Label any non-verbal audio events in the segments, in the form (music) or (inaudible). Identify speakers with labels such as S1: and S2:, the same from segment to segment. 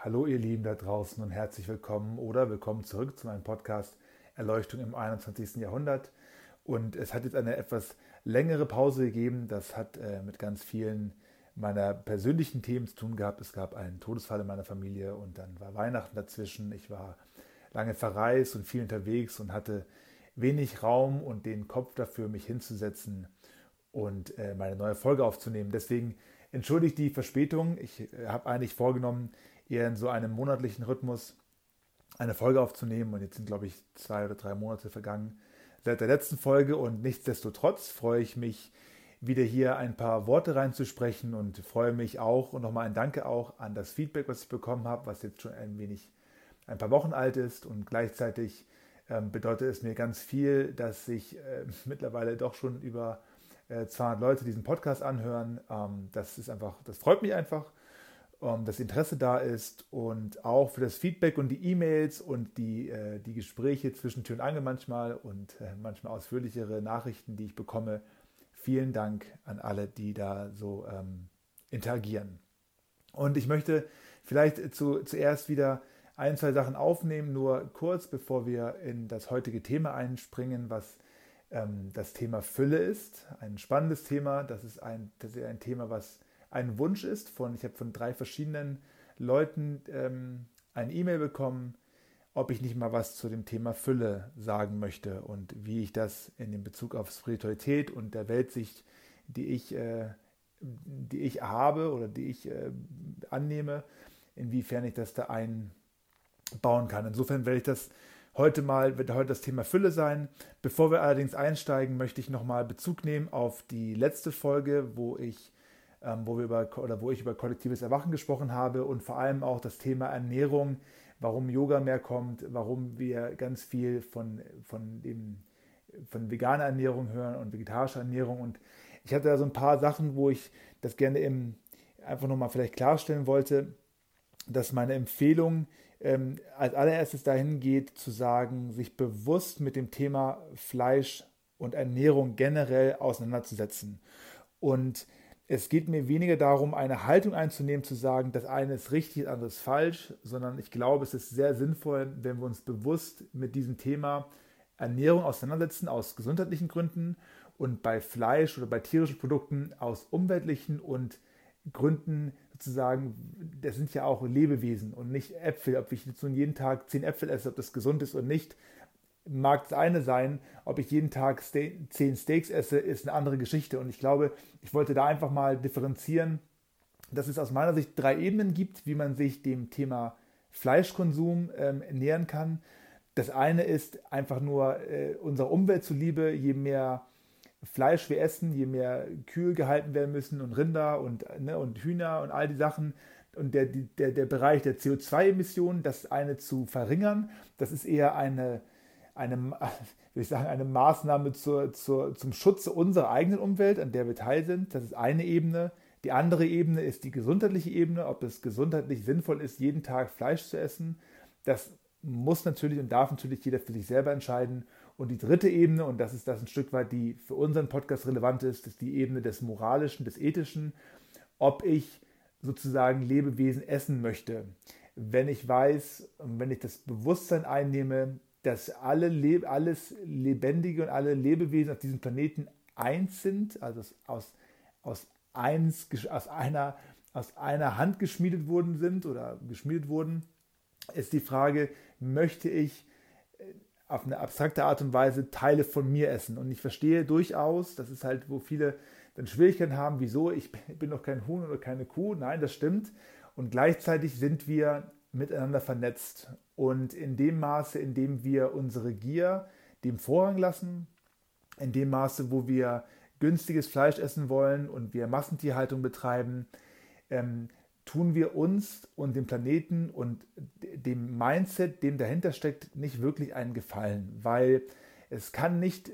S1: hallo ihr Lieben da draußen und herzlich willkommen oder willkommen zurück zu meinem Podcast Erleuchtung im 21. Jahrhundert. Und es hat jetzt eine etwas längere Pause gegeben. Das hat äh, mit ganz vielen meiner persönlichen Themen zu tun gehabt. Es gab einen Todesfall in meiner Familie und dann war Weihnachten dazwischen. Ich war lange verreist und viel unterwegs und hatte wenig Raum und den Kopf dafür, mich hinzusetzen und äh, meine neue Folge aufzunehmen. Deswegen entschuldigt die Verspätung. Ich äh, habe eigentlich vorgenommen, eher in so einem monatlichen Rhythmus eine Folge aufzunehmen. Und jetzt sind, glaube ich, zwei oder drei Monate vergangen seit der letzten Folge. Und nichtsdestotrotz freue ich mich, wieder hier ein paar Worte reinzusprechen und freue mich auch und nochmal ein Danke auch an das Feedback, was ich bekommen habe, was jetzt schon ein wenig ein paar Wochen alt ist und gleichzeitig ähm, bedeutet es mir ganz viel, dass sich äh, (laughs) mittlerweile doch schon über äh, 200 Leute diesen Podcast anhören. Ähm, das ist einfach, das freut mich einfach, ähm, dass Interesse da ist und auch für das Feedback und die E-Mails und die, äh, die Gespräche zwischen Tür und Angel manchmal und äh, manchmal ausführlichere Nachrichten, die ich bekomme. Vielen Dank an alle, die da so ähm, interagieren. Und ich möchte vielleicht zu, zuerst wieder ein, zwei Sachen aufnehmen, nur kurz, bevor wir in das heutige Thema einspringen, was ähm, das Thema Fülle ist. Ein spannendes Thema. Das ist ein, das ist ein Thema, was ein Wunsch ist. Von, ich habe von drei verschiedenen Leuten ähm, eine E-Mail bekommen, ob ich nicht mal was zu dem Thema Fülle sagen möchte und wie ich das in dem Bezug auf Spiritualität und der Weltsicht, die ich, äh, die ich habe oder die ich äh, annehme, inwiefern ich das da einbauen kann. Insofern werde ich das Heute mal wird heute das Thema Fülle sein. Bevor wir allerdings einsteigen, möchte ich nochmal Bezug nehmen auf die letzte Folge, wo ich, wo wir über oder wo ich über kollektives Erwachen gesprochen habe und vor allem auch das Thema Ernährung, warum Yoga mehr kommt, warum wir ganz viel von, von dem von veganer Ernährung hören und vegetarischer Ernährung. Und ich hatte da so ein paar Sachen, wo ich das gerne im, einfach nochmal vielleicht klarstellen wollte, dass meine Empfehlung ähm, als allererstes dahin geht, zu sagen, sich bewusst mit dem Thema Fleisch und Ernährung generell auseinanderzusetzen. Und es geht mir weniger darum, eine Haltung einzunehmen, zu sagen, das eine ist richtig, das andere ist falsch, sondern ich glaube, es ist sehr sinnvoll, wenn wir uns bewusst mit diesem Thema Ernährung auseinandersetzen, aus gesundheitlichen Gründen und bei Fleisch oder bei tierischen Produkten aus umweltlichen und Gründen sozusagen, das sind ja auch Lebewesen und nicht Äpfel. Ob ich jetzt nun jeden Tag zehn Äpfel esse, ob das gesund ist oder nicht, mag das eine sein. Ob ich jeden Tag zehn Steaks esse, ist eine andere Geschichte. Und ich glaube, ich wollte da einfach mal differenzieren, dass es aus meiner Sicht drei Ebenen gibt, wie man sich dem Thema Fleischkonsum ähm, nähern kann. Das eine ist einfach nur äh, unserer Umwelt zuliebe, je mehr Fleisch wir essen, je mehr Kühe gehalten werden müssen und Rinder und, ne, und Hühner und all die Sachen und der, der, der Bereich der CO2-Emissionen, das eine zu verringern, das ist eher eine, eine, (laughs) will ich sagen, eine Maßnahme zur, zur, zum Schutze unserer eigenen Umwelt, an der wir teil sind. Das ist eine Ebene. Die andere Ebene ist die gesundheitliche Ebene, ob es gesundheitlich sinnvoll ist, jeden Tag Fleisch zu essen. Das muss natürlich und darf natürlich jeder für sich selber entscheiden. Und die dritte Ebene, und das ist das ein Stück weit, die für unseren Podcast relevant ist, ist die Ebene des Moralischen, des Ethischen, ob ich sozusagen Lebewesen essen möchte. Wenn ich weiß wenn ich das Bewusstsein einnehme, dass alle Le alles Lebendige und alle Lebewesen auf diesem Planeten eins sind, also aus, aus, eins, aus, einer, aus einer Hand geschmiedet worden sind oder geschmiedet wurden, ist die Frage, möchte ich auf eine abstrakte Art und Weise Teile von mir essen. Und ich verstehe durchaus, das ist halt, wo viele dann Schwierigkeiten haben, wieso, ich (laughs) bin doch kein Huhn oder keine Kuh. Nein, das stimmt. Und gleichzeitig sind wir miteinander vernetzt. Und in dem Maße, in dem wir unsere Gier dem Vorrang lassen, in dem Maße, wo wir günstiges Fleisch essen wollen und wir Massentierhaltung betreiben, ähm, tun wir uns und dem Planeten und dem Mindset, dem dahinter steckt, nicht wirklich einen Gefallen, weil es kann nicht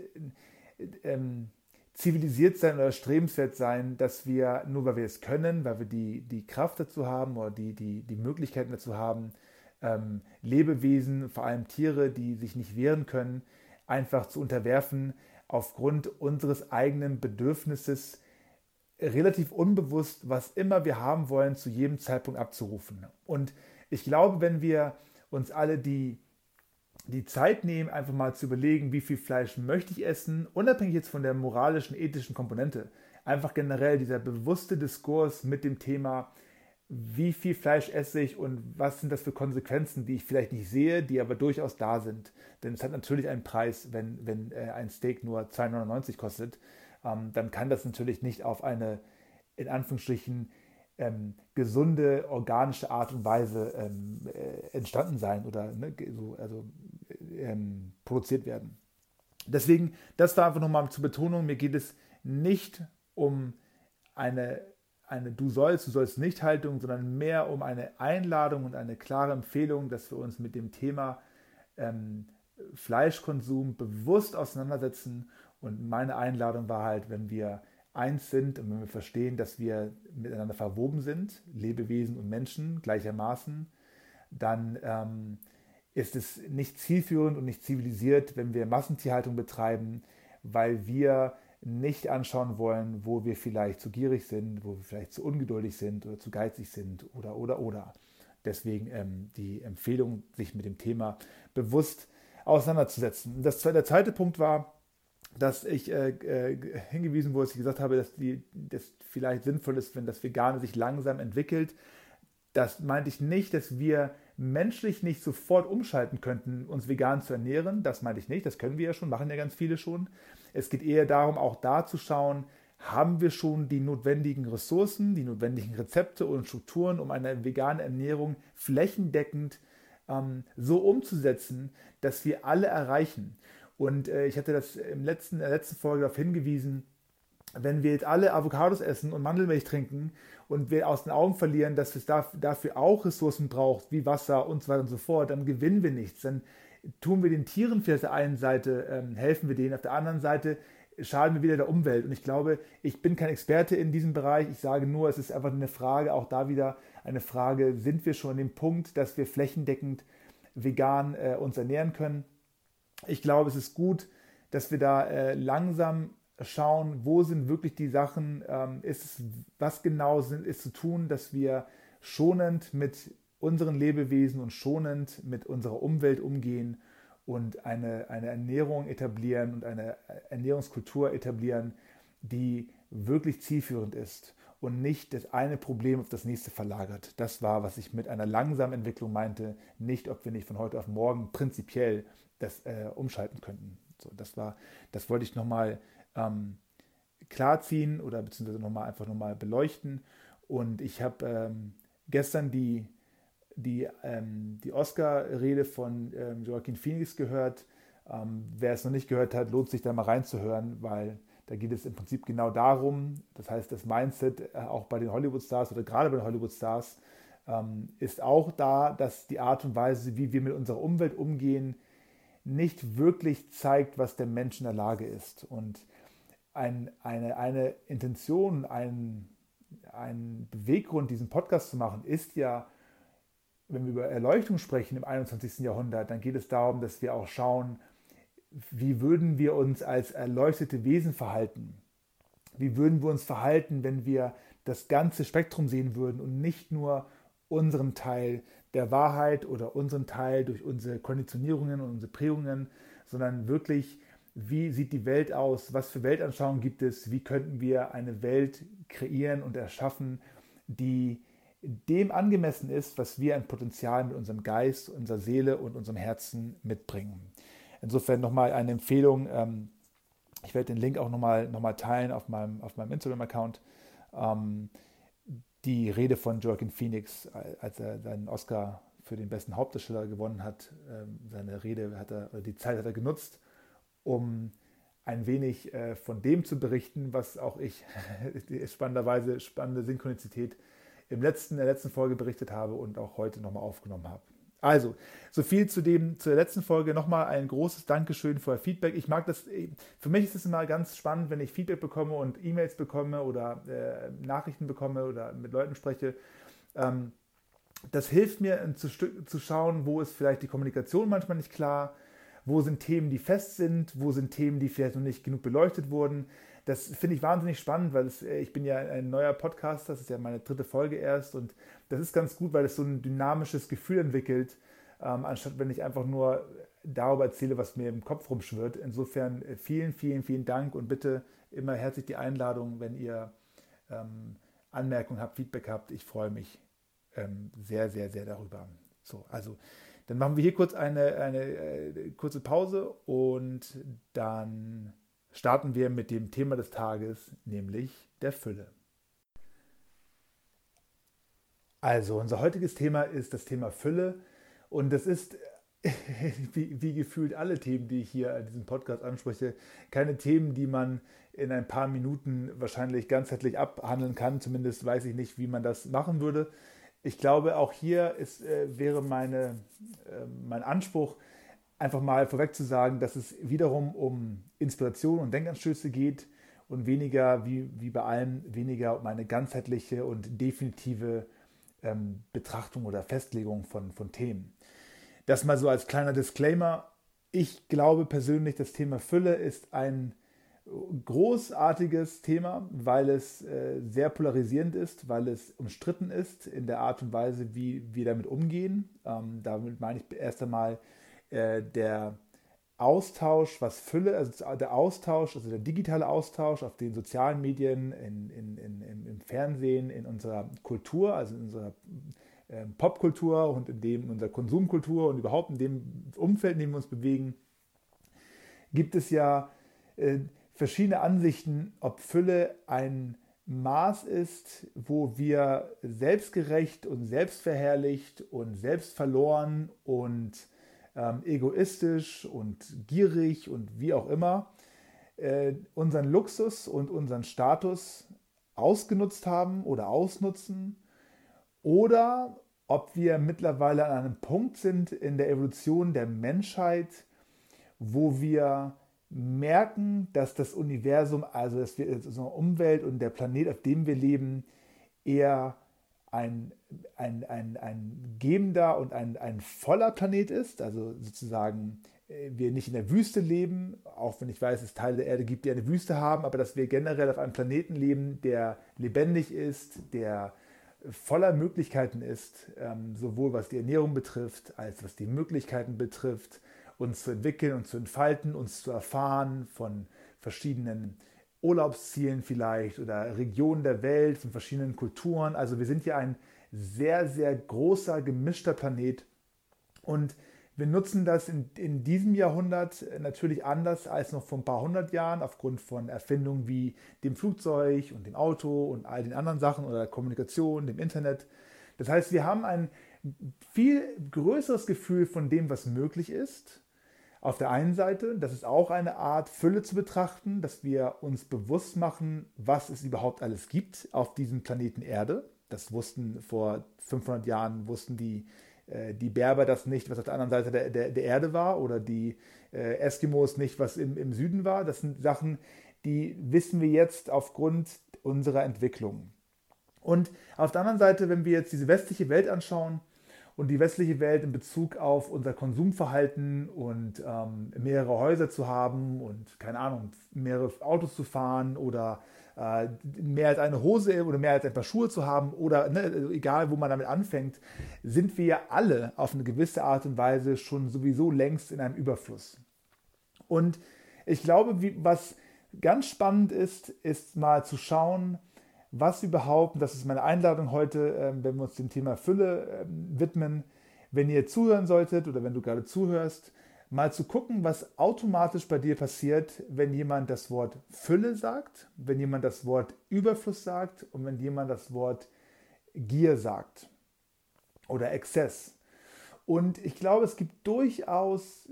S1: ähm, zivilisiert sein oder strebenswert sein, dass wir, nur weil wir es können, weil wir die, die Kraft dazu haben oder die, die, die Möglichkeiten dazu haben, ähm, Lebewesen, vor allem Tiere, die sich nicht wehren können, einfach zu unterwerfen aufgrund unseres eigenen Bedürfnisses, relativ unbewusst, was immer wir haben wollen, zu jedem Zeitpunkt abzurufen. Und Ich glaube, wenn wir uns alle die, die Zeit nehmen, einfach mal zu überlegen, wie viel Fleisch möchte ich essen, unabhängig jetzt von der moralischen, ethischen Komponente, einfach generell dieser bewusste Diskurs mit dem Thema, wie viel Fleisch esse ich und was sind das für Konsequenzen, die ich vielleicht nicht sehe, die aber durchaus da sind. Denn es hat natürlich einen Preis, wenn, wenn äh, ein Steak nur 2,99 kostet, ähm, dann kann das natürlich nicht auf eine, in Anführungsstrichen, ähm, gesunde, organische Art und Weise ähm, äh, entstanden sein oder ne, so, also, ähm, produziert werden. Deswegen, das war einfach nochmal zur Betonung, mir geht es nicht um eine eine Du sollst, du sollst nicht Haltung, sondern mehr um eine Einladung und eine klare Empfehlung, dass wir uns mit dem Thema ähm, Fleischkonsum bewusst auseinandersetzen. Und meine Einladung war halt, wenn wir eins sind und wenn wir verstehen, dass wir miteinander verwoben sind, Lebewesen und Menschen gleichermaßen, dann ähm, ist es nicht zielführend und nicht zivilisiert, wenn wir Massentierhaltung betreiben, weil wir nicht anschauen wollen, wo wir vielleicht zu gierig sind, wo wir vielleicht zu ungeduldig sind oder zu geizig sind oder oder oder. Deswegen ähm, die Empfehlung, sich mit dem Thema bewusst auseinanderzusetzen. Das, der zweite Punkt war, dass ich äh, äh, hingewiesen wurde, dass ich gesagt habe, dass die, das vielleicht sinnvoll ist, wenn das Vegane sich langsam entwickelt. Das meinte ich nicht, dass wir menschlich nicht sofort umschalten könnten, uns vegan zu ernähren. Das meinte ich nicht. Das können wir ja schon, machen ja ganz viele schon. Es geht eher darum, auch da zu schauen, haben wir schon die notwendigen Ressourcen, die notwendigen Rezepte und Strukturen, um eine vegane Ernährung flächendeckend ähm, so umzusetzen, dass wir alle erreichen. Und äh, ich hatte das im letzten, in der letzten Folge darauf hingewiesen, wenn wir jetzt alle Avocados essen und Mandelmilch trinken und wir aus den Augen verlieren, dass es dafür auch Ressourcen braucht, wie Wasser und so weiter und so fort, dann gewinnen wir nichts. Dann tun wir den Tieren auf der einen Seite, ähm, helfen wir denen, auf der anderen Seite schaden wir wieder der Umwelt. Und ich glaube, ich bin kein Experte in diesem Bereich. Ich sage nur, es ist einfach eine Frage, auch da wieder eine Frage, sind wir schon an dem Punkt, dass wir flächendeckend vegan äh, uns ernähren können? Ich glaube, es ist gut, dass wir da äh, langsam schauen, wo sind wirklich die Sachen, ähm, ist was genau sind, ist zu tun, dass wir schonend mit unseren Lebewesen und schonend mit unserer Umwelt umgehen und eine, eine Ernährung etablieren und eine Ernährungskultur etablieren, die wirklich zielführend ist und nicht das eine Problem auf das nächste verlagert. Das war, was ich mit einer langsamen Entwicklung meinte, nicht, ob wir nicht von heute auf morgen prinzipiell das äh, umschalten könnten. So, das war, das wollte ich nochmal ähm, klarziehen oder beziehungsweise nochmal einfach nochmal beleuchten. Und ich habe ähm, gestern die die, ähm, die Oscar-Rede von ähm, Joaquin Phoenix gehört. Ähm, wer es noch nicht gehört hat, lohnt sich da mal reinzuhören, weil da geht es im Prinzip genau darum, das heißt, das Mindset äh, auch bei den Hollywood-Stars oder gerade bei den Hollywood-Stars ähm, ist auch da, dass die Art und Weise, wie wir mit unserer Umwelt umgehen, nicht wirklich zeigt, was der Mensch in der Lage ist. Und ein, eine, eine Intention, ein, ein Beweggrund, diesen Podcast zu machen, ist ja, wenn wir über Erleuchtung sprechen im 21. Jahrhundert, dann geht es darum, dass wir auch schauen, wie würden wir uns als erleuchtete Wesen verhalten? Wie würden wir uns verhalten, wenn wir das ganze Spektrum sehen würden und nicht nur unseren Teil der Wahrheit oder unseren Teil durch unsere Konditionierungen und unsere Prägungen, sondern wirklich, wie sieht die Welt aus? Was für Weltanschauungen gibt es? Wie könnten wir eine Welt kreieren und erschaffen, die dem angemessen ist, was wir an Potenzial mit unserem Geist, unserer Seele und unserem Herzen mitbringen. Insofern nochmal eine Empfehlung. Ähm, ich werde den Link auch nochmal noch mal teilen auf meinem, auf meinem Instagram-Account. Ähm, die Rede von Joaquin Phoenix, als er seinen Oscar für den besten Hauptdarsteller gewonnen hat. Ähm, seine Rede hat er, die Zeit hat er genutzt, um ein wenig äh, von dem zu berichten, was auch ich (laughs) spannenderweise, spannende Synchronizität im letzten, der letzten Folge berichtet habe und auch heute nochmal aufgenommen habe. Also, so viel zu dem, zur letzten Folge. Nochmal ein großes Dankeschön für euer Feedback. Ich mag das, für mich ist es immer ganz spannend, wenn ich Feedback bekomme und E-Mails bekomme oder äh, Nachrichten bekomme oder mit Leuten spreche. Ähm, das hilft mir zu, zu schauen, wo ist vielleicht die Kommunikation manchmal nicht klar, wo sind Themen, die fest sind, wo sind Themen, die vielleicht noch nicht genug beleuchtet wurden. Das finde ich wahnsinnig spannend, weil es, äh, ich bin ja ein neuer Podcaster, das ist ja meine dritte Folge erst und das ist ganz gut, weil es so ein dynamisches Gefühl entwickelt, ähm, anstatt wenn ich einfach nur darüber erzähle, was mir im Kopf rumschwirrt. Insofern äh, vielen, vielen, vielen Dank und bitte immer herzlich die Einladung, wenn ihr ähm, Anmerkungen habt, Feedback habt. Ich freue mich ähm, sehr, sehr, sehr darüber. So, also dann machen wir hier kurz eine, eine äh, kurze Pause und dann starten wir mit dem Thema des Tages, nämlich der Fülle. Also, unser heutiges Thema ist das Thema Fülle und das ist (laughs) wie, wie, gefühlt alle Themen, die ich hier in diesem Podcast anspreche, keine Themen, die man in ein paar Minuten wahrscheinlich ganzheitlich abhandeln kann. Zumindest weiß ich nicht, wie man das machen würde. Ich glaube, auch hier ist, äh, wäre meine, äh, mein Anspruch, einfach mal vorweg zu sagen, dass es wiederum um Inspiration und Denkanstöße geht und weniger, wie, wie bei allem, weniger um eine ganzheitliche und definitive ähm, Betrachtung oder Festlegung von, von Themen. Das mal so als kleiner Disclaimer. Ich glaube persönlich, das Thema Fülle ist ein großartiges Thema, weil es äh, sehr polarisierend ist, weil es umstritten ist in der Art und Weise, wie wir damit umgehen. Ähm, damit meine ich erst einmal äh, der Austausch, was Fülle, also der Austausch, also der digitale Austausch auf den sozialen Medien, in, in, in, im Fernsehen, in unserer Kultur, also in unserer ähm, Popkultur und in dem unserer Konsumkultur und überhaupt in dem Umfeld, in dem wir uns bewegen, gibt es ja äh, verschiedene Ansichten, ob Fülle ein Maß ist, wo wir selbstgerecht und selbstverherrlicht und selbstverloren und ähm, egoistisch und gierig und wie auch immer äh, unseren Luxus und unseren Status ausgenutzt haben oder ausnutzen oder ob wir mittlerweile an einem Punkt sind in der Evolution der Menschheit, wo wir merken, dass das Universum, also dass wir, unsere Umwelt und der Planet, auf dem wir leben, eher ein, ein, ein, ein gebender und ein, ein voller Planet ist, also sozusagen äh, wir nicht in der Wüste leben, auch wenn ich weiß, es Teile der Erde gibt, die eine Wüste haben, aber dass wir generell auf einem Planeten leben, der lebendig ist, der voller Möglichkeiten ist, ähm, sowohl was die Ernährung betrifft, als was die Möglichkeiten betrifft, uns zu entwickeln und zu entfalten, uns zu erfahren von verschiedenen Urlaubszielen vielleicht oder Regionen der Welt, von verschiedenen Kulturen. Also wir sind ja ein sehr, sehr großer, gemischter Planet und wir nutzen das in, in diesem Jahrhundert natürlich anders als noch vor ein paar hundert Jahren aufgrund von Erfindungen wie dem Flugzeug und dem Auto und all den anderen Sachen oder der Kommunikation, dem Internet. Das heißt, wir haben ein viel größeres Gefühl von dem, was möglich ist. Auf der einen Seite, das ist auch eine Art Fülle zu betrachten, dass wir uns bewusst machen, was es überhaupt alles gibt auf diesem Planeten Erde. Das wussten vor 500 Jahren, wussten die äh, die Berber das nicht, was auf der anderen Seite der, der, der Erde war, oder die äh, Eskimos nicht, was im, im Süden war. Das sind Sachen, die wissen wir jetzt aufgrund unserer Entwicklung. Und auf der anderen Seite, wenn wir jetzt diese westliche Welt anschauen und die westliche Welt in Bezug auf unser Konsumverhalten und ähm, mehrere Häuser zu haben und keine Ahnung, mehrere Autos zu fahren oder äh, mehr als eine Hose oder mehr als ein paar Schuhe zu haben oder ne, also egal, wo man damit anfängt, sind wir alle auf eine gewisse Art und Weise schon sowieso längst in einem Überfluss. Und ich glaube, wie, was ganz spannend ist, ist mal zu schauen, was überhaupt, und das ist meine Einladung heute, ähm, wenn wir uns dem Thema Fülle ähm, widmen, wenn ihr zuhören solltet oder wenn du gerade zuhörst, mal zu gucken, was automatisch bei dir passiert, wenn jemand das Wort Fülle sagt, wenn jemand das Wort Überfluss sagt und wenn jemand das Wort Gier sagt oder Exzess. Und ich glaube, es gibt durchaus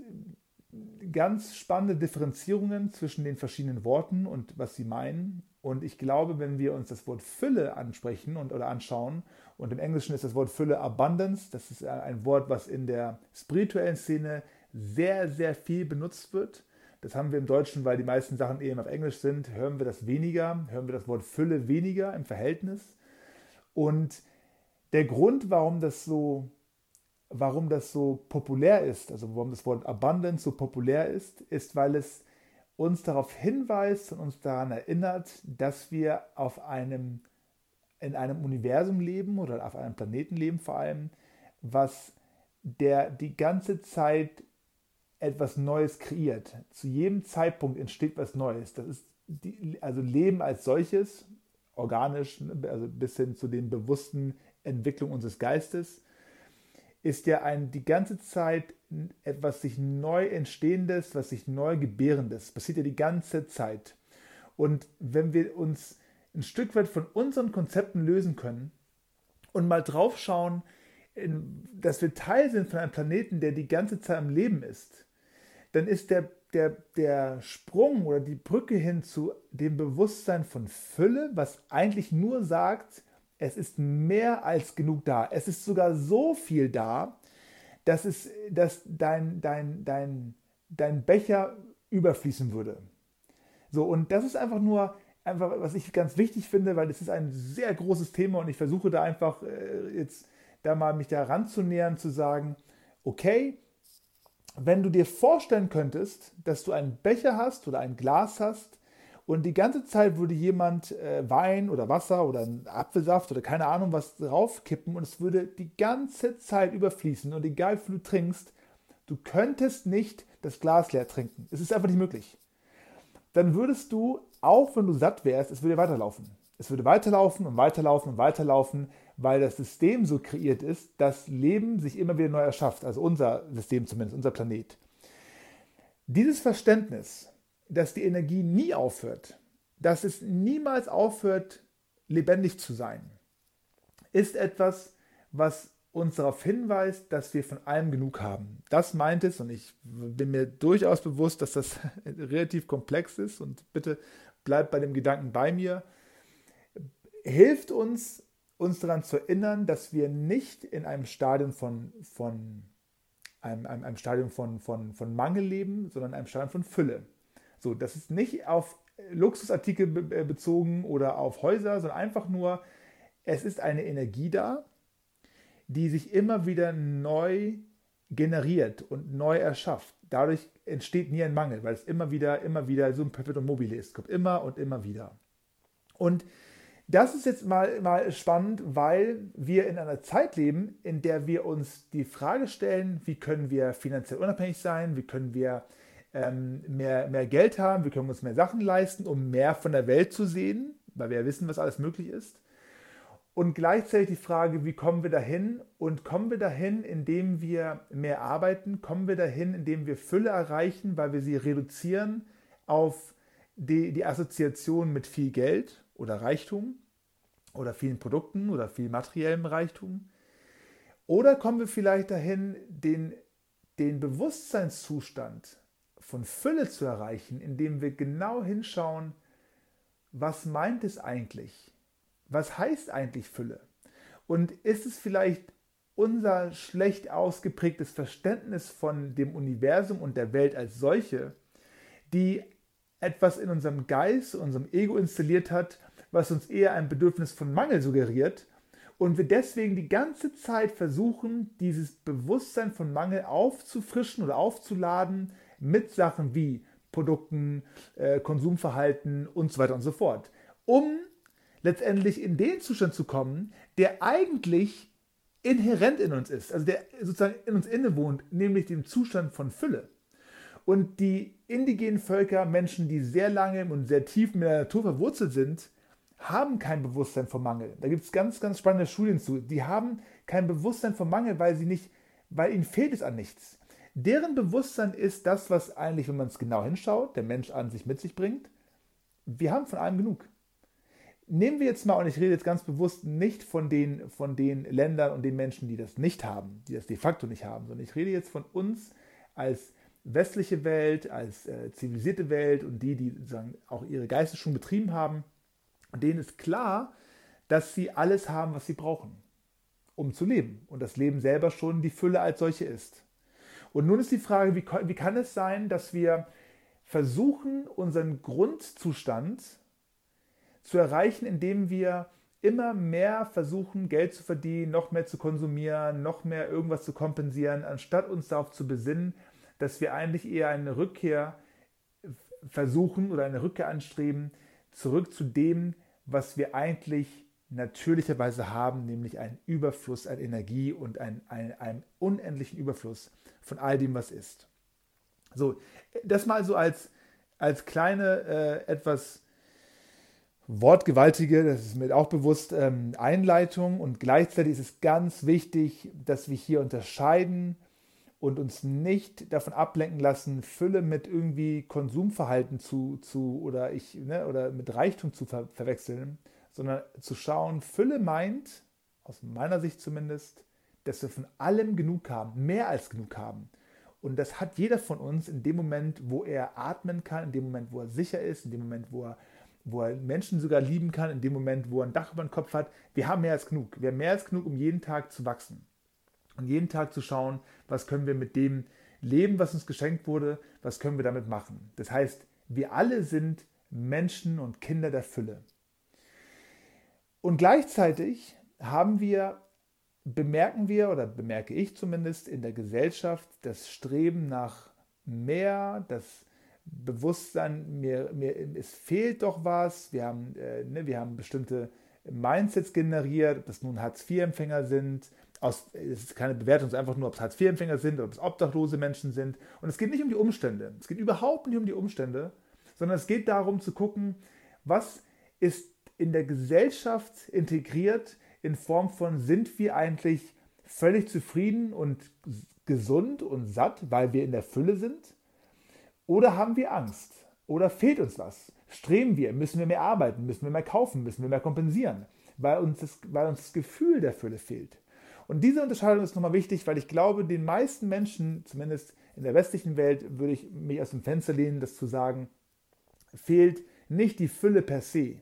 S1: ganz spannende Differenzierungen zwischen den verschiedenen Worten und was sie meinen. Und ich glaube, wenn wir uns das Wort Fülle ansprechen und oder anschauen, und im Englischen ist das Wort Fülle Abundance, das ist ein Wort, was in der spirituellen Szene sehr, sehr viel benutzt wird. Das haben wir im Deutschen, weil die meisten Sachen eben auf Englisch sind, hören wir das weniger, hören wir das Wort Fülle weniger im Verhältnis. Und der Grund, warum das so, warum das so populär ist, also warum das Wort Abundance so populär ist, ist, weil es uns darauf hinweist und uns daran erinnert, dass wir auf einem, in einem Universum leben oder auf einem Planeten leben vor allem, was der die ganze Zeit etwas Neues kreiert. Zu jedem Zeitpunkt entsteht was Neues. Das ist die, also Leben als solches, organisch, also bis hin zu den bewussten Entwicklung unseres Geistes, ist ja ein, die ganze Zeit etwas sich neu entstehendes, was sich neu gebärendes. Passiert ja die ganze Zeit. Und wenn wir uns ein Stück weit von unseren Konzepten lösen können und mal drauf schauen, dass wir Teil sind von einem Planeten, der die ganze Zeit am Leben ist, dann ist der, der, der Sprung oder die Brücke hin zu dem Bewusstsein von Fülle, was eigentlich nur sagt, es ist mehr als genug da. Es ist sogar so viel da, dass, es, dass dein, dein, dein, dein Becher überfließen würde. So, und das ist einfach nur, einfach, was ich ganz wichtig finde, weil es ist ein sehr großes Thema und ich versuche da einfach äh, jetzt da mal mich da ranzunähern, zu sagen, okay, wenn du dir vorstellen könntest, dass du einen Becher hast oder ein Glas hast und die ganze Zeit würde jemand äh, Wein oder Wasser oder Apfelsaft oder keine Ahnung was draufkippen und es würde die ganze Zeit überfließen und egal wie du trinkst, du könntest nicht das Glas leer trinken. Es ist einfach nicht möglich. Dann würdest du, auch wenn du satt wärst, es würde weiterlaufen. Es würde weiterlaufen und weiterlaufen und weiterlaufen, weil das System so kreiert ist, dass Leben sich immer wieder neu erschafft, also unser System zumindest, unser Planet. Dieses Verständnis, dass die Energie nie aufhört, dass es niemals aufhört, lebendig zu sein, ist etwas, was uns darauf hinweist, dass wir von allem genug haben. Das meint es, und ich bin mir durchaus bewusst, dass das (laughs) relativ komplex ist, und bitte bleibt bei dem Gedanken bei mir, hilft uns, uns daran zu erinnern, dass wir nicht in einem Stadium von, von einem, einem, Stadium von, von, von Mangel leben, sondern in einem Stadium von Fülle. So, das ist nicht auf Luxusartikel be bezogen oder auf Häuser, sondern einfach nur, es ist eine Energie da, die sich immer wieder neu generiert und neu erschafft. Dadurch entsteht nie ein Mangel, weil es immer wieder, immer wieder so ein Perpetuum mobile ist. Kommt immer und immer wieder. Und das ist jetzt mal, mal spannend, weil wir in einer Zeit leben, in der wir uns die Frage stellen, wie können wir finanziell unabhängig sein, wie können wir ähm, mehr, mehr Geld haben, wie können wir uns mehr Sachen leisten, um mehr von der Welt zu sehen, weil wir ja wissen, was alles möglich ist. Und gleichzeitig die Frage, wie kommen wir dahin? Und kommen wir dahin, indem wir mehr arbeiten? Kommen wir dahin, indem wir Fülle erreichen, weil wir sie reduzieren auf die, die Assoziation mit viel Geld? oder Reichtum oder vielen Produkten oder viel materiellem Reichtum? Oder kommen wir vielleicht dahin, den, den Bewusstseinszustand von Fülle zu erreichen, indem wir genau hinschauen, was meint es eigentlich? Was heißt eigentlich Fülle? Und ist es vielleicht unser schlecht ausgeprägtes Verständnis von dem Universum und der Welt als solche, die etwas in unserem Geist, unserem Ego installiert hat, was uns eher ein Bedürfnis von Mangel suggeriert und wir deswegen die ganze Zeit versuchen, dieses Bewusstsein von Mangel aufzufrischen oder aufzuladen mit Sachen wie Produkten, äh, Konsumverhalten und so weiter und so fort, um letztendlich in den Zustand zu kommen, der eigentlich inhärent in uns ist, also der sozusagen in uns innewohnt, nämlich dem Zustand von Fülle. Und die indigenen Völker, Menschen, die sehr lange und sehr tief mit der Natur verwurzelt sind, haben kein Bewusstsein vom Mangel. Da gibt es ganz, ganz spannende Studien zu. Die haben kein Bewusstsein vom Mangel, weil sie nicht, weil ihnen fehlt es an nichts. Deren Bewusstsein ist das, was eigentlich, wenn man es genau hinschaut, der Mensch an sich mit sich bringt. Wir haben von allem genug. Nehmen wir jetzt mal, und ich rede jetzt ganz bewusst nicht von den, von den Ländern und den Menschen, die das nicht haben, die das de facto nicht haben, sondern ich rede jetzt von uns als westliche Welt, als äh, zivilisierte Welt und die, die sozusagen auch ihre Geistesschule betrieben haben, denen ist klar, dass sie alles haben, was sie brauchen, um zu leben. Und das Leben selber schon die Fülle als solche ist. Und nun ist die Frage, wie, wie kann es sein, dass wir versuchen, unseren Grundzustand zu erreichen, indem wir immer mehr versuchen, Geld zu verdienen, noch mehr zu konsumieren, noch mehr irgendwas zu kompensieren, anstatt uns darauf zu besinnen, dass wir eigentlich eher eine Rückkehr versuchen oder eine Rückkehr anstreben, zurück zu dem, was wir eigentlich natürlicherweise haben, nämlich einen Überfluss an Energie und einen, einen, einen unendlichen Überfluss von all dem, was ist. So, das mal so als, als kleine, äh, etwas wortgewaltige, das ist mir auch bewusst, ähm, Einleitung und gleichzeitig ist es ganz wichtig, dass wir hier unterscheiden und uns nicht davon ablenken lassen, Fülle mit irgendwie Konsumverhalten zu, zu oder ich, ne, oder mit Reichtum zu ver verwechseln, sondern zu schauen, Fülle meint, aus meiner Sicht zumindest, dass wir von allem genug haben, mehr als genug haben. Und das hat jeder von uns in dem Moment, wo er atmen kann, in dem Moment, wo er sicher ist, in dem Moment, wo er wo er Menschen sogar lieben kann, in dem Moment, wo er ein Dach über den Kopf hat. Wir haben mehr als genug. Wir haben mehr als genug, um jeden Tag zu wachsen. Und jeden Tag zu schauen, was können wir mit dem Leben, was uns geschenkt wurde, was können wir damit machen. Das heißt, wir alle sind Menschen und Kinder der Fülle. Und gleichzeitig haben wir, bemerken wir oder bemerke ich zumindest in der Gesellschaft das Streben nach mehr, das Bewusstsein, mir, mir, es fehlt doch was, wir haben, äh, ne, wir haben bestimmte Mindsets generiert, ob das nun Hartz-IV-Empfänger sind, aus, es ist keine Bewertung, es ist einfach nur, ob es Hartz-IV-Empfänger sind oder ob es obdachlose Menschen sind. Und es geht nicht um die Umstände, es geht überhaupt nicht um die Umstände, sondern es geht darum zu gucken, was ist in der Gesellschaft integriert in Form von, sind wir eigentlich völlig zufrieden und gesund und satt, weil wir in der Fülle sind? Oder haben wir Angst? Oder fehlt uns was? Streben wir? Müssen wir mehr arbeiten? Müssen wir mehr kaufen? Müssen wir mehr kompensieren? Weil uns das, weil uns das Gefühl der Fülle fehlt. Und diese Unterscheidung ist nochmal wichtig, weil ich glaube, den meisten Menschen, zumindest in der westlichen Welt, würde ich mich aus dem Fenster lehnen, das zu sagen, fehlt nicht die Fülle per se,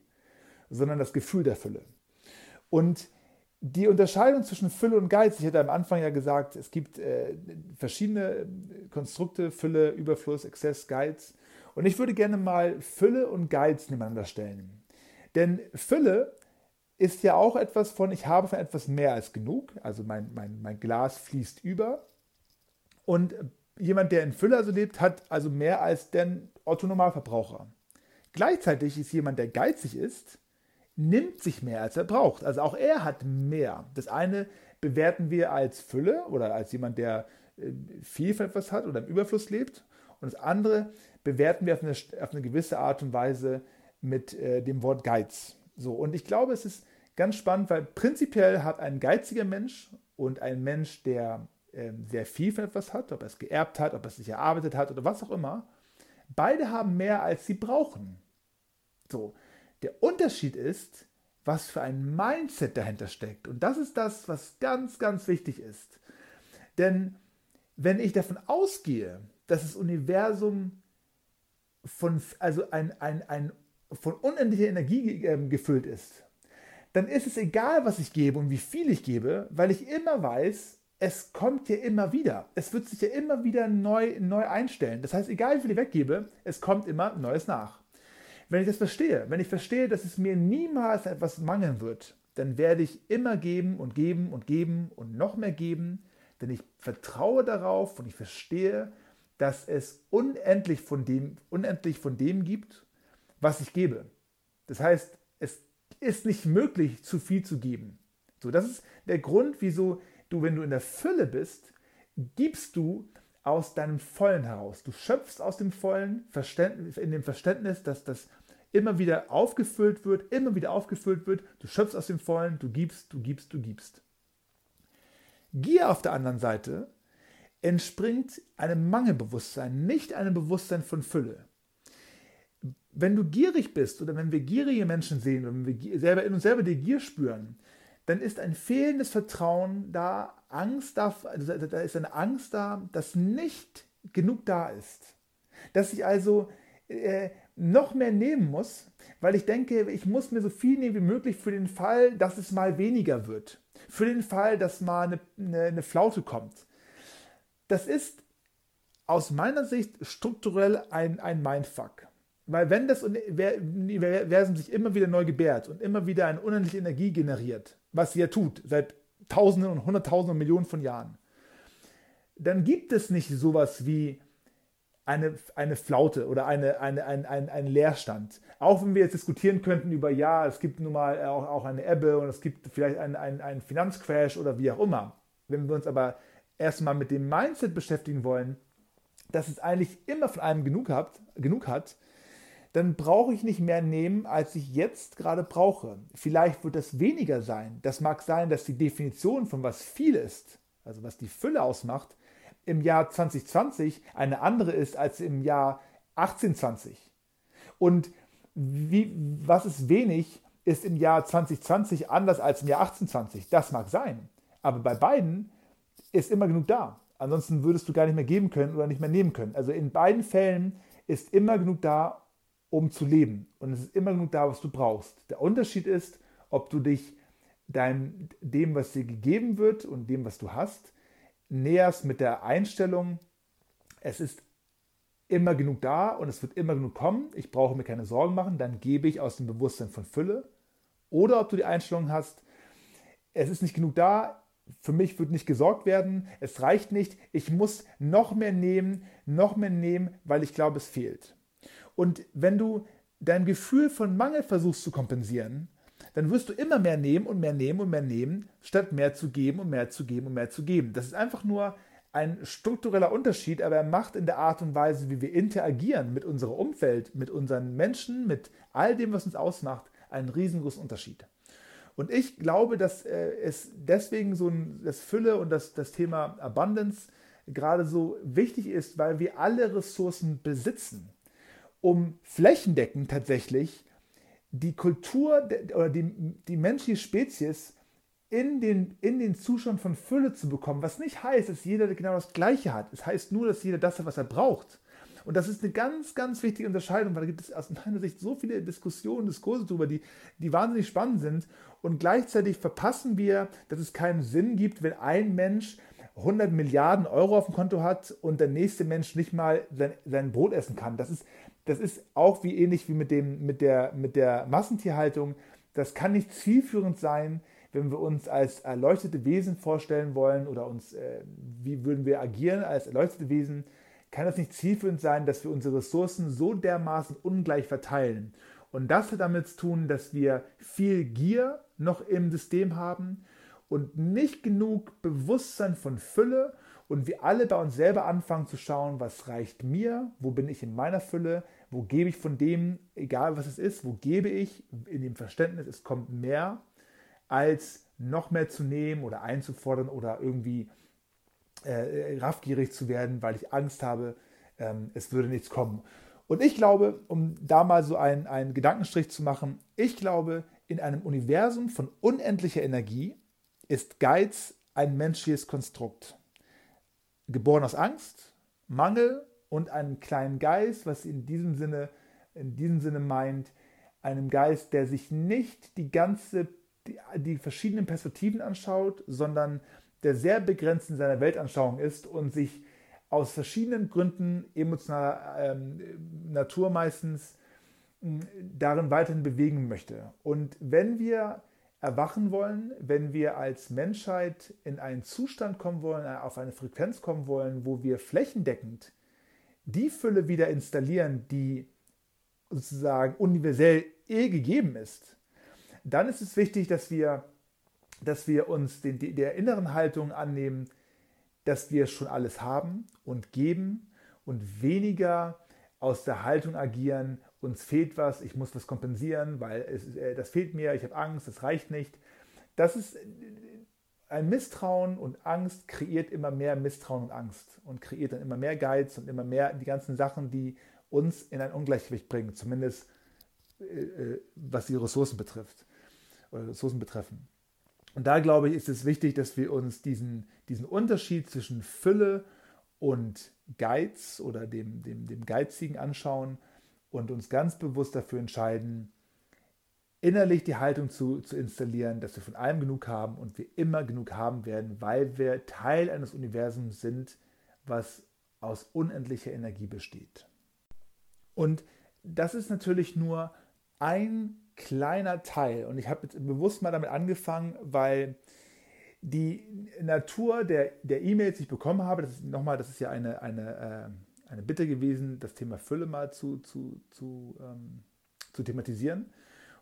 S1: sondern das Gefühl der Fülle. Und die Unterscheidung zwischen Fülle und Geiz, ich hatte am Anfang ja gesagt, es gibt äh, verschiedene Konstrukte, Fülle, Überfluss, Exzess, Geiz. Und ich würde gerne mal Fülle und Geiz nebeneinander stellen. Denn Fülle ist ja auch etwas von, ich habe von etwas mehr als genug, also mein, mein, mein Glas fließt über. Und jemand, der in Fülle also lebt, hat also mehr als der Otto-Normalverbraucher. Gleichzeitig ist jemand, der geizig ist, nimmt sich mehr, als er braucht. Also auch er hat mehr. Das eine bewerten wir als Fülle oder als jemand, der äh, viel von etwas hat oder im Überfluss lebt. Und das andere bewerten wir auf eine, auf eine gewisse Art und Weise mit äh, dem Wort Geiz. So, und ich glaube, es ist ganz spannend, weil prinzipiell hat ein geiziger Mensch und ein Mensch, der äh, sehr viel von etwas hat, ob er es geerbt hat, ob er es sich erarbeitet hat oder was auch immer, beide haben mehr, als sie brauchen. So, der Unterschied ist, was für ein Mindset dahinter steckt. Und das ist das, was ganz, ganz wichtig ist. Denn wenn ich davon ausgehe, dass das Universum von, also ein, ein, ein, von unendlicher Energie äh, gefüllt ist, dann ist es egal, was ich gebe und wie viel ich gebe, weil ich immer weiß, es kommt ja immer wieder. Es wird sich ja immer wieder neu, neu einstellen. Das heißt, egal wie viel ich weggebe, es kommt immer Neues nach. Wenn ich das verstehe, wenn ich verstehe, dass es mir niemals etwas mangeln wird, dann werde ich immer geben und geben und geben und noch mehr geben, denn ich vertraue darauf und ich verstehe, dass es unendlich von dem, unendlich von dem gibt, was ich gebe. Das heißt, es ist nicht möglich, zu viel zu geben. So, das ist der Grund, wieso du, wenn du in der Fülle bist, gibst du aus deinem Vollen heraus. Du schöpfst aus dem Vollen in dem Verständnis, dass das immer wieder aufgefüllt wird, immer wieder aufgefüllt wird. Du schöpfst aus dem Vollen, du gibst, du gibst, du gibst. Gier auf der anderen Seite entspringt einem Mangelbewusstsein, nicht einem Bewusstsein von Fülle. Wenn du gierig bist oder wenn wir gierige Menschen sehen wenn wir selber in uns selber die Gier spüren, dann ist ein fehlendes Vertrauen da, Angst da, also da ist eine Angst da, dass nicht genug da ist. Dass ich also äh, noch mehr nehmen muss, weil ich denke, ich muss mir so viel nehmen wie möglich für den Fall, dass es mal weniger wird. Für den Fall, dass mal eine, eine, eine Flaute kommt. Das ist aus meiner Sicht strukturell ein, ein Mindfuck. Weil wenn das Universum sich immer wieder neu gebärt und immer wieder eine unendliche Energie generiert, was sie ja tut, seit Tausenden und Hunderttausenden und Millionen von Jahren, dann gibt es nicht sowas wie eine, eine Flaute oder eine, eine, ein, ein, ein Leerstand. Auch wenn wir jetzt diskutieren könnten über, ja, es gibt nun mal auch, auch eine Ebbe und es gibt vielleicht einen, einen, Finanzcrash oder wie auch immer. Wenn wir uns aber erstmal mit dem Mindset beschäftigen wollen, dass es eigentlich immer von einem genug hat, genug hat dann brauche ich nicht mehr nehmen, als ich jetzt gerade brauche. Vielleicht wird das weniger sein. Das mag sein, dass die Definition von was viel ist, also was die Fülle ausmacht, im Jahr 2020 eine andere ist als im Jahr 1820. Und wie, was ist wenig, ist im Jahr 2020 anders als im Jahr 1820. Das mag sein. Aber bei beiden ist immer genug da. Ansonsten würdest du gar nicht mehr geben können oder nicht mehr nehmen können. Also in beiden Fällen ist immer genug da, um zu leben. Und es ist immer genug da, was du brauchst. Der Unterschied ist, ob du dich dein, dem, was dir gegeben wird und dem, was du hast, näherst mit der Einstellung, es ist immer genug da und es wird immer genug kommen, ich brauche mir keine Sorgen machen, dann gebe ich aus dem Bewusstsein von Fülle. Oder ob du die Einstellung hast, es ist nicht genug da, für mich wird nicht gesorgt werden, es reicht nicht, ich muss noch mehr nehmen, noch mehr nehmen, weil ich glaube, es fehlt. Und wenn du dein Gefühl von Mangel versuchst zu kompensieren, dann wirst du immer mehr nehmen und mehr nehmen und mehr nehmen, statt mehr zu geben und mehr zu geben und mehr zu geben. Das ist einfach nur ein struktureller Unterschied, aber er macht in der Art und Weise, wie wir interagieren mit unserer Umwelt, mit unseren Menschen, mit all dem, was uns ausmacht, einen riesengroßen Unterschied. Und ich glaube, dass äh, es deswegen so ein, das Fülle und das, das Thema Abundance gerade so wichtig ist, weil wir alle Ressourcen besitzen um flächendeckend tatsächlich die Kultur oder die, die menschliche Spezies in den, in den Zustand von Fülle zu bekommen, was nicht heißt, dass jeder genau das Gleiche hat. Es heißt nur, dass jeder das hat, was er braucht. Und das ist eine ganz, ganz wichtige Unterscheidung, weil da gibt es aus meiner Sicht so viele Diskussionen, Diskurse darüber, die, die wahnsinnig spannend sind. Und gleichzeitig verpassen wir, dass es keinen Sinn gibt, wenn ein Mensch 100 Milliarden Euro auf dem Konto hat und der nächste Mensch nicht mal sein, sein Brot essen kann. Das ist, das ist auch wie ähnlich wie mit, dem, mit, der, mit der Massentierhaltung. Das kann nicht zielführend sein, wenn wir uns als erleuchtete Wesen vorstellen wollen oder uns, äh, wie würden wir agieren als erleuchtete Wesen, kann das nicht zielführend sein, dass wir unsere Ressourcen so dermaßen ungleich verteilen. Und das hat damit zu tun, dass wir viel Gier noch im System haben und nicht genug Bewusstsein von Fülle und wir alle bei uns selber anfangen zu schauen, was reicht mir, wo bin ich in meiner Fülle, wo gebe ich von dem, egal was es ist, wo gebe ich in dem Verständnis, es kommt mehr, als noch mehr zu nehmen oder einzufordern oder irgendwie äh, raffgierig zu werden, weil ich Angst habe, ähm, es würde nichts kommen. Und ich glaube, um da mal so einen, einen Gedankenstrich zu machen, ich glaube, in einem Universum von unendlicher Energie ist Geiz ein menschliches Konstrukt geboren aus Angst, Mangel und einem kleinen Geist, was in diesem Sinne, in diesem Sinne meint, einem Geist, der sich nicht die ganze, die, die verschiedenen Perspektiven anschaut, sondern der sehr begrenzt in seiner Weltanschauung ist und sich aus verschiedenen Gründen emotionaler ähm, Natur meistens darin weiterhin bewegen möchte. Und wenn wir erwachen wollen, wenn wir als Menschheit in einen Zustand kommen wollen, auf eine Frequenz kommen wollen, wo wir flächendeckend die Fülle wieder installieren, die sozusagen universell eh gegeben ist, dann ist es wichtig, dass wir, dass wir uns den, der inneren Haltung annehmen, dass wir schon alles haben und geben und weniger aus der Haltung agieren, uns fehlt was, ich muss was kompensieren, weil es, äh, das fehlt mir, ich habe Angst, das reicht nicht. Das ist äh, ein Misstrauen und Angst kreiert immer mehr Misstrauen und Angst und kreiert dann immer mehr Geiz und immer mehr die ganzen Sachen, die uns in ein Ungleichgewicht bringen, zumindest äh, äh was die Ressourcen betrifft oder Ressourcen betreffen. Und da glaube ich, ist es wichtig, dass wir uns diesen, diesen Unterschied zwischen Fülle und Geiz oder dem, dem, dem Geizigen anschauen und uns ganz bewusst dafür entscheiden, innerlich die Haltung zu, zu installieren, dass wir von allem genug haben und wir immer genug haben werden, weil wir Teil eines Universums sind, was aus unendlicher Energie besteht. Und das ist natürlich nur ein kleiner Teil. Und ich habe jetzt bewusst mal damit angefangen, weil die Natur der, E-Mails, die ich bekommen habe, das ist nochmal, das ist ja eine, eine, äh, eine Bitte gewesen, das Thema Fülle mal zu, zu, zu, ähm, zu thematisieren.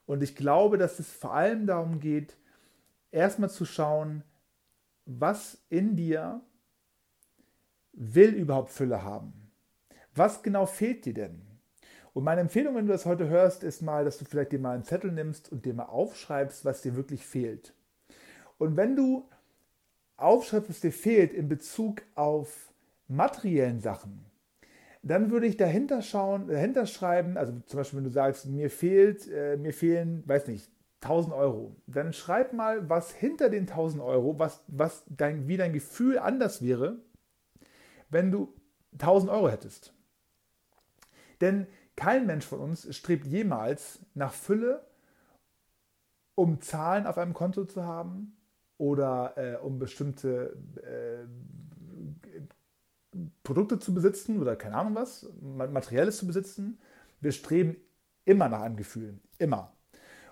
S1: Und ich glaube, dass es vor allem darum geht, erstmal zu schauen, was in dir will überhaupt Fülle haben. Was genau fehlt dir denn? Und meine Empfehlung, wenn du das heute hörst, ist mal, dass du vielleicht dir mal einen Zettel nimmst und dir mal aufschreibst, was dir wirklich fehlt. Und wenn du aufschreibst, was dir fehlt in Bezug auf materiellen Sachen, dann würde ich dahinter schauen, dahinter schreiben, also zum Beispiel, wenn du sagst, mir fehlt, äh, mir fehlen, weiß nicht, 1000 Euro, dann schreib mal, was hinter den 1000 Euro, was, was dein, wie dein Gefühl anders wäre, wenn du 1000 Euro hättest. Denn kein Mensch von uns strebt jemals nach Fülle, um Zahlen auf einem Konto zu haben oder äh, um bestimmte äh, Produkte zu besitzen oder keine Ahnung was, Materielles zu besitzen. Wir streben immer nach einem Gefühl, immer.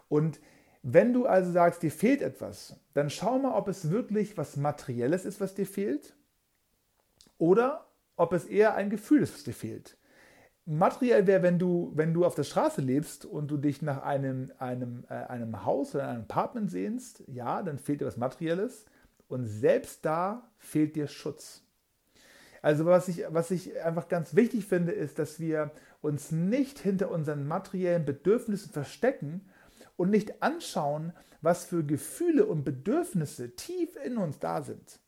S1: Und wenn du also sagst, dir fehlt etwas, dann schau mal, ob es wirklich was Materielles ist, was dir fehlt, oder ob es eher ein Gefühl ist, was dir fehlt. Materiell wäre, wenn du, wenn du auf der Straße lebst und du dich nach einem, einem, äh, einem Haus oder einem Apartment sehnst, ja, dann fehlt dir was Materielles. Und selbst da fehlt dir Schutz. Also was ich, was ich einfach ganz wichtig finde, ist, dass wir uns nicht hinter unseren materiellen Bedürfnissen verstecken und nicht anschauen, was für Gefühle und Bedürfnisse tief in uns da sind.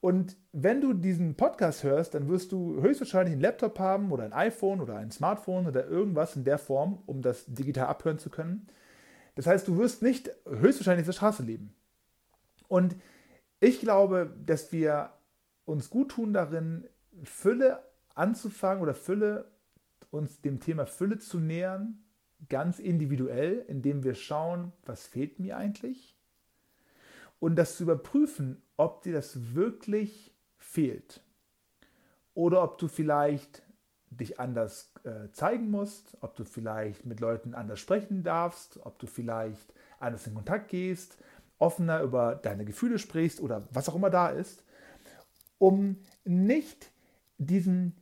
S1: Und wenn du diesen Podcast hörst, dann wirst du höchstwahrscheinlich einen Laptop haben oder ein iPhone oder ein Smartphone oder irgendwas in der Form, um das digital abhören zu können. Das heißt, du wirst nicht höchstwahrscheinlich auf der Straße leben. Und ich glaube, dass wir uns gut tun darin, Fülle anzufangen oder Fülle, uns dem Thema Fülle zu nähern, ganz individuell, indem wir schauen, was fehlt mir eigentlich? Und das zu überprüfen, ob dir das wirklich fehlt. Oder ob du vielleicht dich anders äh, zeigen musst, ob du vielleicht mit Leuten anders sprechen darfst, ob du vielleicht anders in Kontakt gehst, offener über deine Gefühle sprichst oder was auch immer da ist um nicht diesen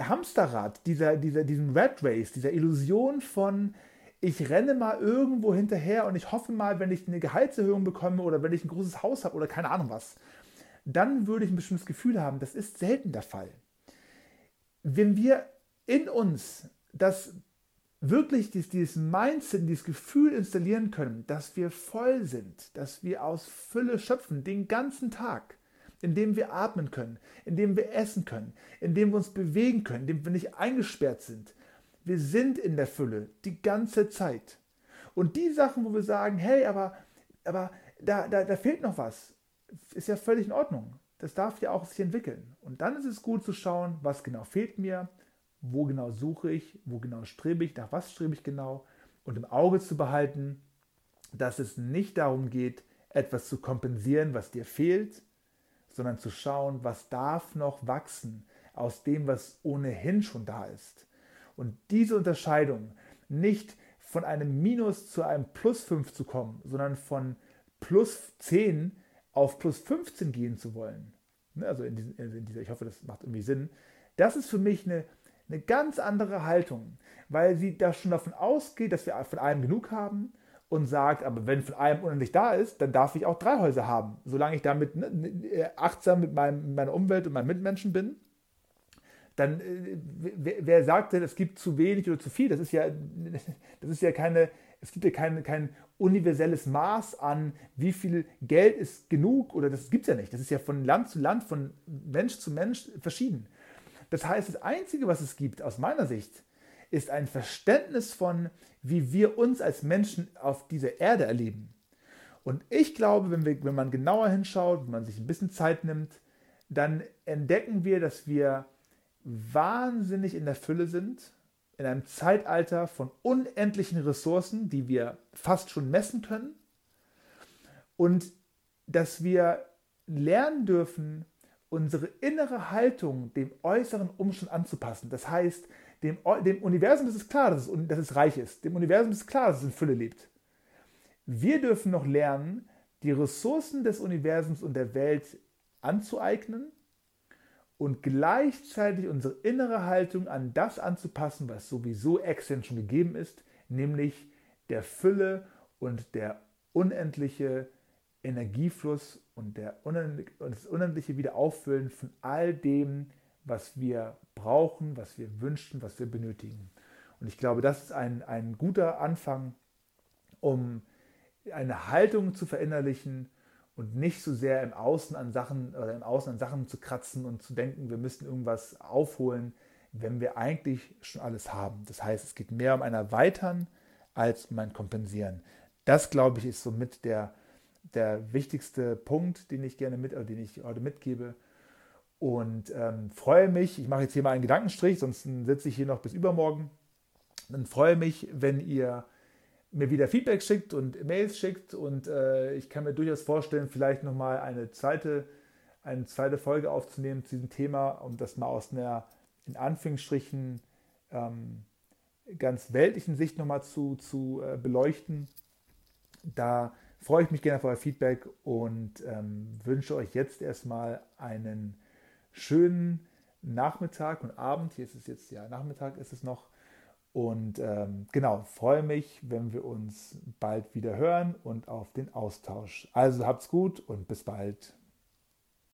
S1: Hamsterrad, dieser, dieser, diesen Red Race, dieser Illusion von, ich renne mal irgendwo hinterher und ich hoffe mal, wenn ich eine Gehaltserhöhung bekomme oder wenn ich ein großes Haus habe oder keine Ahnung was, dann würde ich ein bestimmtes Gefühl haben. Das ist selten der Fall. Wenn wir in uns das wirklich dieses Mindset, dieses Gefühl installieren können, dass wir voll sind, dass wir aus Fülle schöpfen, den ganzen Tag, in dem wir atmen können, in dem wir essen können, in dem wir uns bewegen können, in dem wir nicht eingesperrt sind. Wir sind in der Fülle die ganze Zeit. Und die Sachen, wo wir sagen, hey, aber, aber da, da, da fehlt noch was, ist ja völlig in Ordnung. Das darf ja auch sich entwickeln. Und dann ist es gut zu schauen, was genau fehlt mir, wo genau suche ich, wo genau strebe ich, nach was strebe ich genau. Und im Auge zu behalten, dass es nicht darum geht, etwas zu kompensieren, was dir fehlt, sondern zu schauen, was darf noch wachsen aus dem, was ohnehin schon da ist. Und diese Unterscheidung nicht von einem Minus zu einem Plus 5 zu kommen, sondern von plus 10 auf plus 15 gehen zu wollen. Ne, also in, diesen, in dieser, ich hoffe, das macht irgendwie Sinn. Das ist für mich eine, eine ganz andere Haltung, weil sie da schon davon ausgeht, dass wir von allem genug haben und sagt, aber wenn von allem unendlich da ist, dann darf ich auch drei Häuser haben, solange ich damit ne, ne achtsam mit meinem, meiner Umwelt und meinen Mitmenschen bin. Dann, äh, wer, wer sagt denn, es gibt zu wenig oder zu viel? Das ist ja, (laughs) das ist ja keine, es gibt ja kein, kein universelles Maß an, wie viel Geld ist genug oder das gibt es ja nicht. Das ist ja von Land zu Land, von Mensch zu Mensch verschieden. Das heißt, das Einzige, was es gibt, aus meiner Sicht, ist ein Verständnis von, wie wir uns als Menschen auf dieser Erde erleben. Und ich glaube, wenn, wir, wenn man genauer hinschaut, wenn man sich ein bisschen Zeit nimmt, dann entdecken wir, dass wir wahnsinnig in der Fülle sind, in einem Zeitalter von unendlichen Ressourcen, die wir fast schon messen können, und dass wir lernen dürfen, unsere innere Haltung dem äußeren Umstand anzupassen. Das heißt, dem, dem Universum ist es klar, dass es, dass es reich ist. Dem Universum ist es klar, dass es in Fülle lebt. Wir dürfen noch lernen, die Ressourcen des Universums und der Welt anzueignen und gleichzeitig unsere innere Haltung an das anzupassen, was sowieso extern schon gegeben ist, nämlich der Fülle und der unendliche Energiefluss und, der unendliche, und das unendliche Wiederauffüllen von all dem, was wir brauchen, was wir wünschen, was wir benötigen. Und ich glaube, das ist ein, ein guter Anfang, um eine Haltung zu verinnerlichen und nicht so sehr im Außen an Sachen oder im Außen an Sachen zu kratzen und zu denken, wir müssten irgendwas aufholen, wenn wir eigentlich schon alles haben. Das heißt, es geht mehr um ein Erweitern als um ein Kompensieren. Das, glaube ich, ist somit der, der wichtigste Punkt, den ich gerne mit, den ich heute mitgebe. Und ähm, freue mich, ich mache jetzt hier mal einen Gedankenstrich, sonst sitze ich hier noch bis übermorgen. Dann freue mich, wenn ihr mir wieder Feedback schickt und Mails schickt und äh, ich kann mir durchaus vorstellen, vielleicht nochmal eine zweite, eine zweite Folge aufzunehmen zu diesem Thema, um das mal aus einer, in Anführungsstrichen, ähm, ganz weltlichen Sicht nochmal zu, zu äh, beleuchten. Da freue ich mich gerne auf euer Feedback und ähm, wünsche euch jetzt erstmal einen schönen Nachmittag und Abend. Hier ist es jetzt, ja, Nachmittag ist es noch. Und ähm, genau, freue mich, wenn wir uns bald wieder hören und auf den Austausch. Also habt's gut und bis bald.